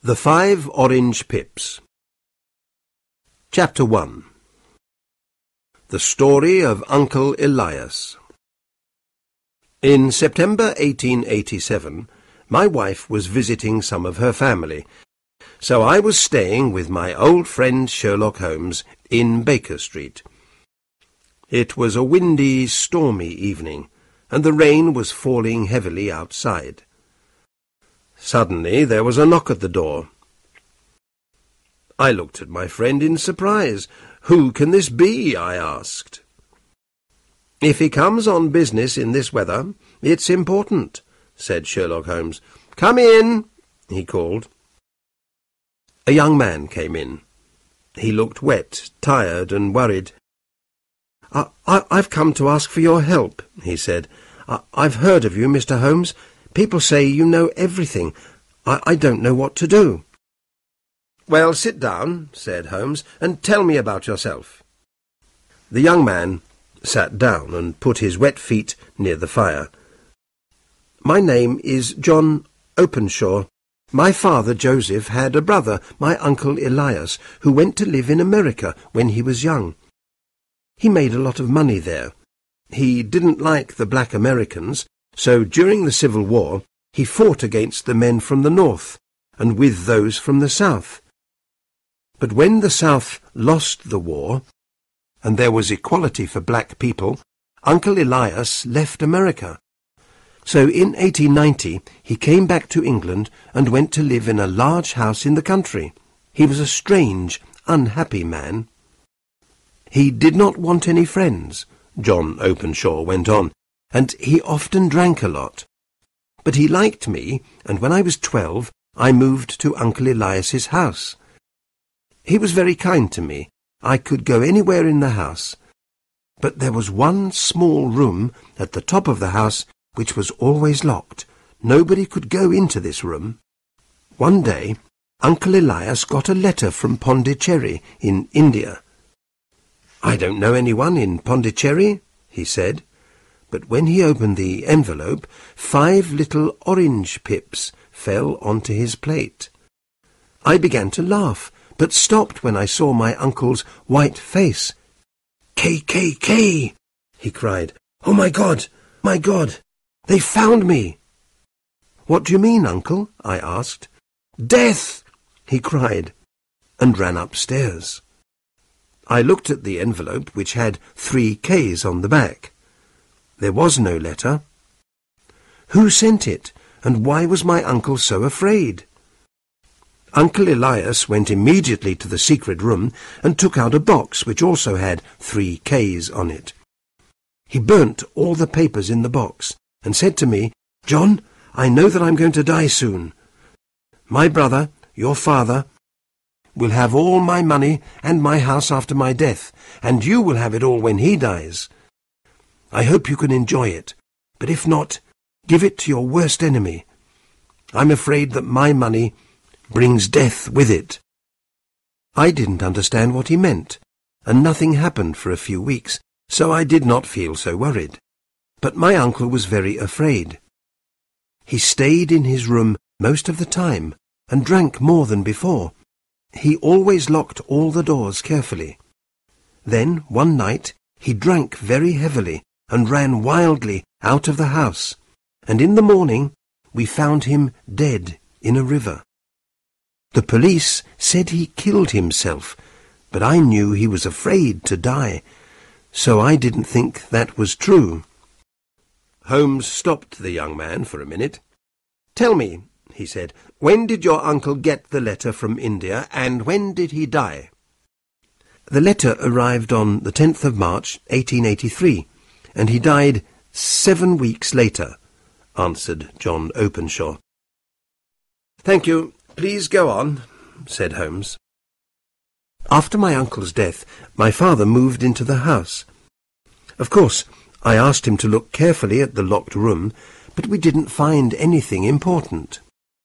The Five Orange Pips Chapter 1 The Story of Uncle Elias In September 1887, my wife was visiting some of her family, so I was staying with my old friend Sherlock Holmes in Baker Street. It was a windy, stormy evening, and the rain was falling heavily outside. Suddenly there was a knock at the door. I looked at my friend in surprise. Who can this be? I asked. If he comes on business in this weather, it's important, said Sherlock Holmes. Come in, he called. A young man came in. He looked wet, tired, and worried. I, I, I've come to ask for your help, he said. I, I've heard of you, Mr. Holmes. People say you know everything. I, I don't know what to do. Well, sit down, said Holmes, and tell me about yourself. The young man sat down and put his wet feet near the fire. My name is John Openshaw. My father, Joseph, had a brother, my uncle Elias, who went to live in America when he was young. He made a lot of money there. He didn't like the black Americans, so during the Civil War he fought against the men from the north and with those from the south. But when the South lost the war, and there was equality for black people, Uncle Elias left America. So in 1890 he came back to England and went to live in a large house in the country. He was a strange, unhappy man. He did not want any friends, John Openshaw went on, and he often drank a lot. But he liked me, and when I was twelve, I moved to Uncle Elias's house. He was very kind to me. I could go anywhere in the house. But there was one small room at the top of the house which was always locked. Nobody could go into this room. One day, Uncle Elias got a letter from Pondicherry in India. I don't know anyone in Pondicherry, he said. But when he opened the envelope, five little orange pips fell onto his plate. I began to laugh, but stopped when I saw my uncle's white face. KKK! he cried. Oh, my God! My God! They found me! What do you mean, uncle? I asked. Death! he cried, and ran upstairs. I looked at the envelope, which had three K's on the back. There was no letter. Who sent it, and why was my uncle so afraid? Uncle Elias went immediately to the secret room and took out a box which also had three K's on it. He burnt all the papers in the box and said to me, John, I know that I'm going to die soon. My brother, your father, will have all my money and my house after my death, and you will have it all when he dies. I hope you can enjoy it, but if not, give it to your worst enemy. I'm afraid that my money brings death with it. I didn't understand what he meant, and nothing happened for a few weeks, so I did not feel so worried. But my uncle was very afraid. He stayed in his room most of the time, and drank more than before. He always locked all the doors carefully. Then, one night, he drank very heavily and ran wildly out of the house, and in the morning we found him dead in a river. The police said he killed himself, but I knew he was afraid to die, so I didn't think that was true. Holmes stopped the young man for a minute. Tell me, he said, when did your uncle get the letter from India, and when did he die? The letter arrived on the 10th of March, 1883, and he died seven weeks later, answered John Openshaw. Thank you. Please go on, said Holmes. After my uncle's death, my father moved into the house. Of course, I asked him to look carefully at the locked room, but we didn't find anything important.